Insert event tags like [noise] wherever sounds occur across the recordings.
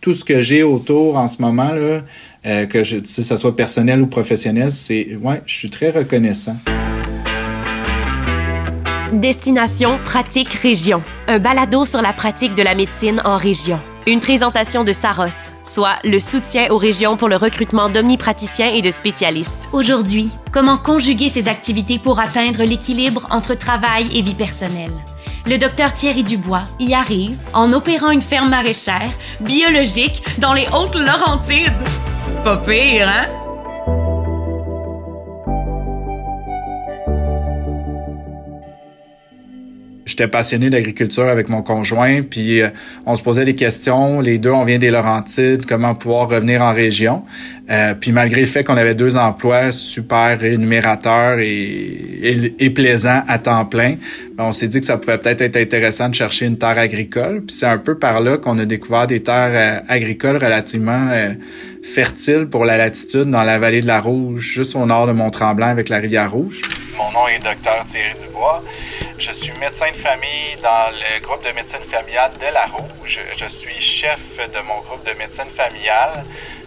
Tout ce que j'ai autour en ce moment, là, euh, que je, si ça soit personnel ou professionnel, c'est ouais, je suis très reconnaissant. Destination Pratique Région, un balado sur la pratique de la médecine en région. Une présentation de Saros, soit le soutien aux régions pour le recrutement d'omnipraticiens et de spécialistes. Aujourd'hui, comment conjuguer ces activités pour atteindre l'équilibre entre travail et vie personnelle? Le docteur Thierry Dubois y arrive en opérant une ferme maraîchère biologique dans les Hautes-Laurentides. Pas pire, hein? J'étais passionné d'agriculture avec mon conjoint, puis euh, on se posait des questions. Les deux, on vient des Laurentides, comment pouvoir revenir en région. Euh, puis malgré le fait qu'on avait deux emplois super rémunérateurs et, et, plaisants à temps plein, ben, on s'est dit que ça pouvait peut-être être intéressant de chercher une terre agricole. Puis c'est un peu par là qu'on a découvert des terres euh, agricoles relativement fertiles pour la latitude dans la vallée de la Rouge, juste au nord de Mont-Tremblant avec la rivière Rouge. Mon nom est Docteur Thierry Dubois. Je suis médecin de famille dans le groupe de médecine familiale de La Rouge. Je suis chef de mon groupe de médecine familiale,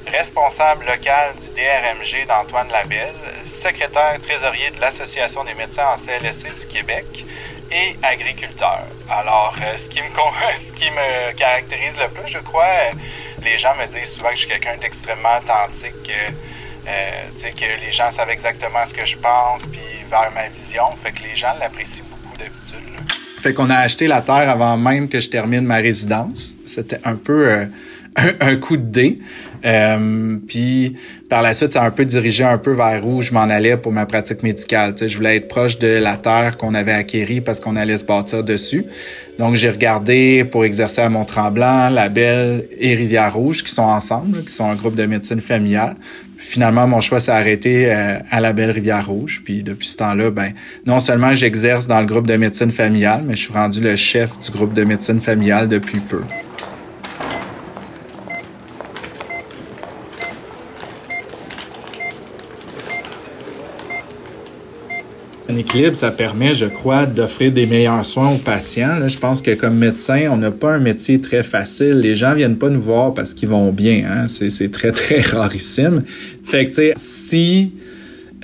responsable local du DRMG d'Antoine Labelle, secrétaire trésorier de l'Association des médecins en CLSC du Québec et agriculteur. Alors, euh, [laughs] ce qui me, caractérise le plus, je crois, les gens me disent souvent que je suis quelqu'un d'extrêmement authentique. Euh, euh, que les gens savent exactement ce que je pense, puis vers ma vision. Fait que les gens l'apprécient beaucoup fait qu'on a acheté la terre avant même que je termine ma résidence. C'était un peu euh, [laughs] un, coup de dé. Euh, puis par la suite, ça a un peu dirigé un peu vers où je m'en allais pour ma pratique médicale. je voulais être proche de la terre qu'on avait acquérie parce qu'on allait se bâtir dessus. Donc j'ai regardé pour exercer à Mont-Tremblant, La Belle et Rivière-Rouge qui sont ensemble, qui sont un groupe de médecine familiale finalement, mon choix s'est arrêté euh, à la belle Rivière-Rouge. Puis depuis ce temps-là, ben non seulement j'exerce dans le groupe de médecine familiale, mais je suis rendu le chef du groupe de médecine familiale depuis peu. Un équilibre, ça permet, je crois, d'offrir des meilleurs soins aux patients. je pense que comme médecin, on n'a pas un métier très facile. Les gens viennent pas nous voir parce qu'ils vont bien. Hein? C'est très, [laughs] très rarissime. Fait que, tu sais, si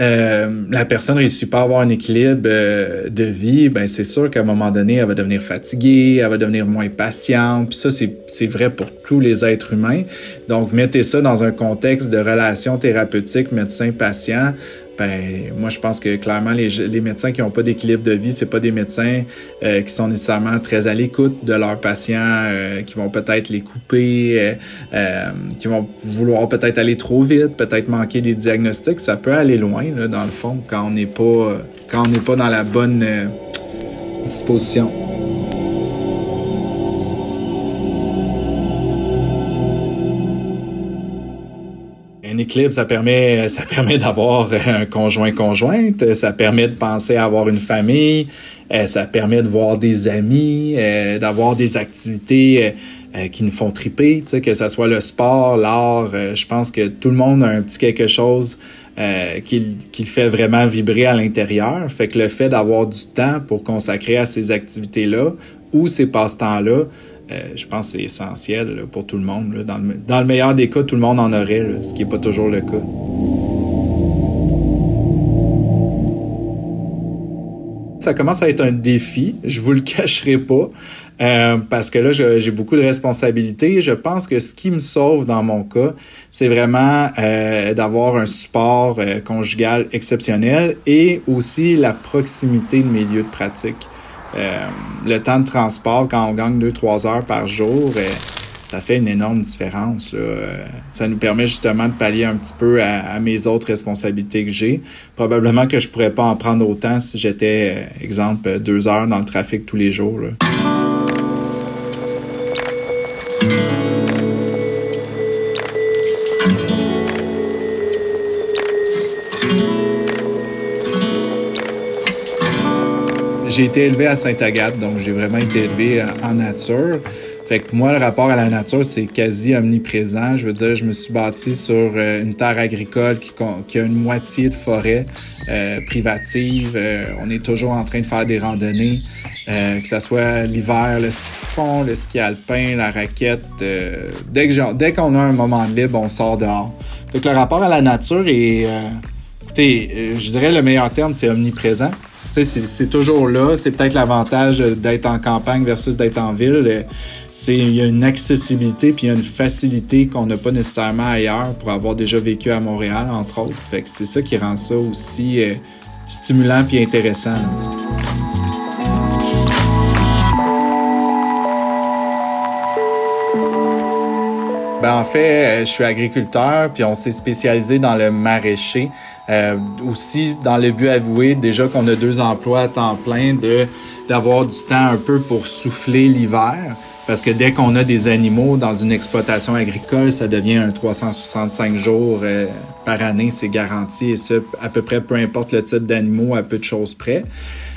euh, la personne réussit pas à avoir un équilibre euh, de vie, ben c'est sûr qu'à un moment donné, elle va devenir fatiguée, elle va devenir moins patiente. Puis ça, c'est vrai pour les êtres humains. Donc, mettez ça dans un contexte de relation thérapeutique médecin-patient ben moi je pense que clairement les, les médecins qui n'ont pas d'équilibre de vie, c'est pas des médecins euh, qui sont nécessairement très à l'écoute de leurs patients, euh, qui vont peut-être les couper, euh, qui vont vouloir peut-être aller trop vite, peut-être manquer des diagnostics. Ça peut aller loin là, dans le fond quand on n'est pas quand on n'est pas dans la bonne disposition. Un équilibre, ça permet, ça permet d'avoir un conjoint-conjointe, ça permet de penser à avoir une famille, euh, ça permet de voir des amis, euh, d'avoir des activités euh, qui nous font triper, que ce soit le sport, l'art. je pense que tout le monde a un petit quelque chose qui, qui fait vraiment vibrer à l'intérieur. Fait que le fait d'avoir du temps pour consacrer à ces activités-là ou ces passe-temps-là, euh, je pense que c'est essentiel pour tout le monde. Dans, le, meilleur des cas, tout le monde en aurait, ce qui n'est pas toujours le cas. Ça commence à être un défi, je vous le [laughs] cacherai pas, euh, parce que là, j'ai beaucoup de responsabilités. Je pense que ce qui me sauve dans mon cas, c'est vraiment euh, d'avoir un support conjugal exceptionnel et aussi la proximité de mes lieux de pratique. Euh, le temps de transport, quand on gagne 2-3 heures par jour, euh, ça fait une énorme différence. Euh, ça nous permet justement de pallier un petit peu à, mes autres responsabilités que j'ai. Probablement que je pourrais pas en prendre autant si j'étais, exemple, deux heures dans le trafic tous les jours. J'ai été élevé à Sainte-Agathe, donc j'ai vraiment été élevé en nature. Fait que moi, le rapport à la nature, c'est quasi omniprésent. Je veux dire, je me suis bâti sur euh, une terre agricole qui, a une moitié de forêt euh, privative. Euh, on est toujours en train de faire des randonnées, que ce soit l'hiver, le ski de fond, le ski alpin, la raquette. dès que dès qu'on a un moment libre, on sort dehors. Fait que le rapport à la nature est, je dirais le meilleur terme, c'est omniprésent c'est toujours là. C'est peut-être l'avantage d'être en campagne versus d'être en ville. Il y a une accessibilité puis il y a une facilité qu'on n'a pas nécessairement ailleurs pour avoir déjà vécu à Montréal, entre autres. C'est ça qui rend ça aussi euh, stimulant puis intéressant. Ben, en fait, euh, je suis agriculteur, puis on s'est spécialisé dans le maraîcher. Euh, aussi, dans le but avoué, déjà qu'on a deux emplois à temps plein, de d'avoir du temps un peu pour souffler l'hiver. Parce que dès qu'on a des animaux dans une exploitation agricole, ça devient un 365 jours euh, par année, c'est garanti. Et ça, à peu près peu importe le type d'animaux, à peu de choses près.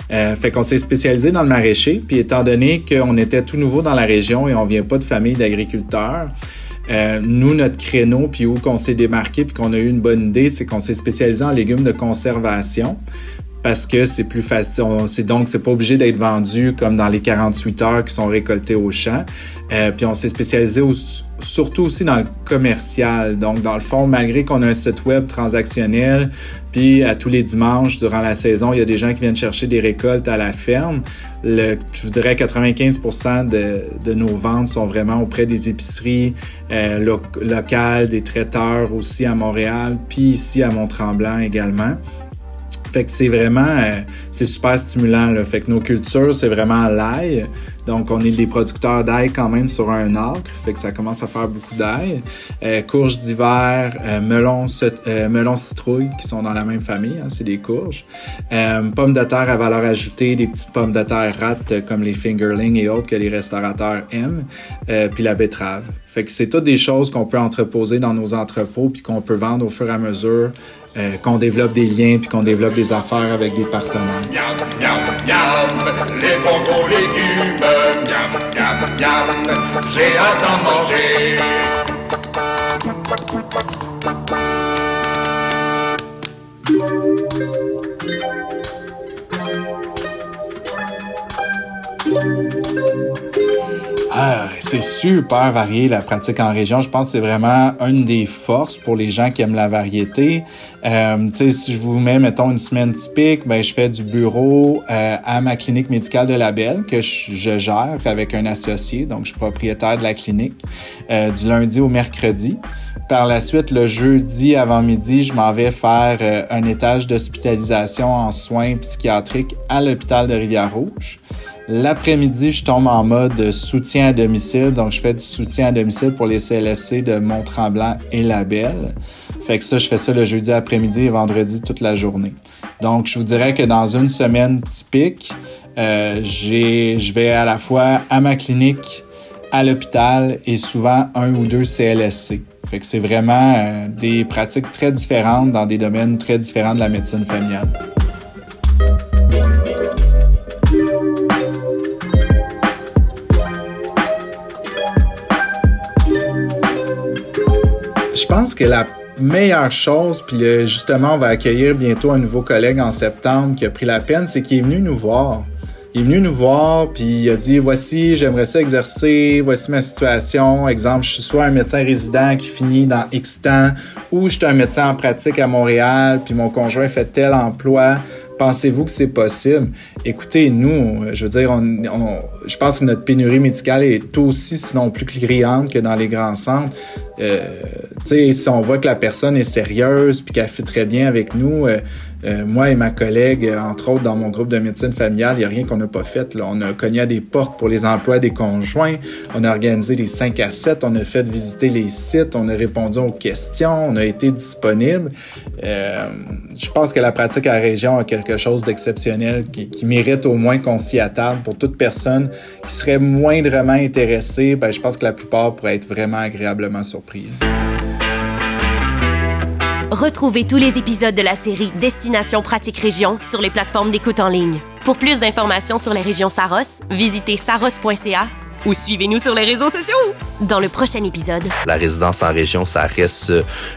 Fait qu'on s'est spécialisé dans le maraîcher. Puis étant donné qu'on était tout nouveau dans la région et on vient pas de famille d'agriculteurs, euh, nous, notre créneau, puis où qu'on s'est démarqué, puis qu'on a eu une bonne idée, c'est qu'on s'est spécialisé en légumes de conservation parce que c'est plus facile. C'est donc c'est pas obligé d'être vendu comme dans les 48 heures qui sont récoltés au champ. Euh, puis on s'est spécialisé surtout aussi dans le commercial. Donc dans le fond, malgré qu'on a un site web transactionnel, puis à tous les dimanches durant la saison, il y a des gens qui viennent chercher des récoltes à la ferme. Je vous dirais 95% de, de, nos ventes sont vraiment auprès des épiceries euh, locales, des traiteurs aussi à Montréal, puis ici à Mont-Tremblant également. Fait que c'est vraiment, euh, c'est super stimulant. Là. Fait que nos cultures, c'est vraiment l'ail. Donc, on est des producteurs d'ail quand même sur un acre. Fait que ça commence à faire beaucoup d'ail. Euh, courges d'hiver, euh, melons, euh, melons citrouilles qui sont dans la même famille. Hein, c'est des courges. pommes de terre à valeur ajoutée, des petites pommes de terre rates comme les fingerlings et autres que les restaurateurs aiment. puis la betterave. Fait que c'est toutes des choses qu'on peut entreposer dans nos entrepôts puis qu'on peut vendre au fur et à mesure euh, qu'on développe des liens puis qu'on développe des affaires avec des partenaires. Miam, miam, miam, j'ai hâte d'en manger. C'est super varié la pratique en région. Je pense que c'est vraiment une des forces pour les gens qui aiment la variété. Euh, si je vous mets, mettons, une semaine typique, ben, je fais du bureau euh, à ma clinique médicale de la Belle que je, gère avec un associé. Donc, je suis propriétaire de la clinique euh, du lundi au mercredi. Par la suite, le jeudi avant midi, je m'en vais faire euh, un étage d'hospitalisation en soins psychiatriques à l'hôpital de Rivière-Rouge. L'après-midi, je tombe en mode soutien à domicile. Donc, je fais du soutien à domicile pour les CLSC de Mont-Tremblant et La Belle. Fait que ça, je fais ça le jeudi après-midi et vendredi toute la journée. Donc, je vous dirais que dans une semaine typique, euh, je vais à la fois à ma clinique, à l'hôpital et souvent un ou deux CLSC. Fait que c'est vraiment euh, des pratiques très différentes dans des domaines très différents de la médecine familiale. Pense que la meilleure chose, puis euh, justement, on va accueillir bientôt un nouveau collègue en septembre qui a pris la peine, c'est qu'il est venu nous voir. Il est venu nous voir, puis il a dit Voici, j'aimerais ça exercer, voici ma situation. Exemple, je suis soit un médecin résident qui finit dans X temps, ou je suis un médecin en pratique à Montréal, puis mon conjoint fait tel emploi. Pensez-vous que c'est possible? Écoutez, nous, je veux dire, on, je pense que notre pénurie médicale est aussi, sinon plus criante que dans les grands centres. Euh, si on voit que la personne est sérieuse puis qu'elle fait très bien avec nous, euh, euh, moi et ma collègue, entre autres dans mon groupe de médecine familiale, il n'y a rien qu'on n'a pas fait. Là. On a cogné à des portes pour les emplois des conjoints, on a organisé les 5 à 7, on a fait visiter les sites, on a répondu aux questions, on a été disponible. Euh, je pense que la pratique à la région a quelque chose d'exceptionnel qui, mérite au moins qu'on s'y attarde pour toute personne qui serait moindrement intéressée. Ben, je pense que la plupart pourraient être vraiment agréablement surprises. Retrouvez tous les épisodes de la série Destination Pratique Région sur les plateformes d'écoute en ligne. Pour plus d'informations sur les régions Saros, visitez saros.ca ou suivez-nous sur les réseaux sociaux. Dans le prochain épisode, la résidence en région, ça reste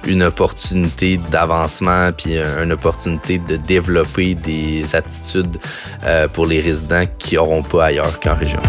une opportunité d'avancement puis une opportunité de développer des aptitudes euh, pour les résidents qui n'auront pas ailleurs qu'en région.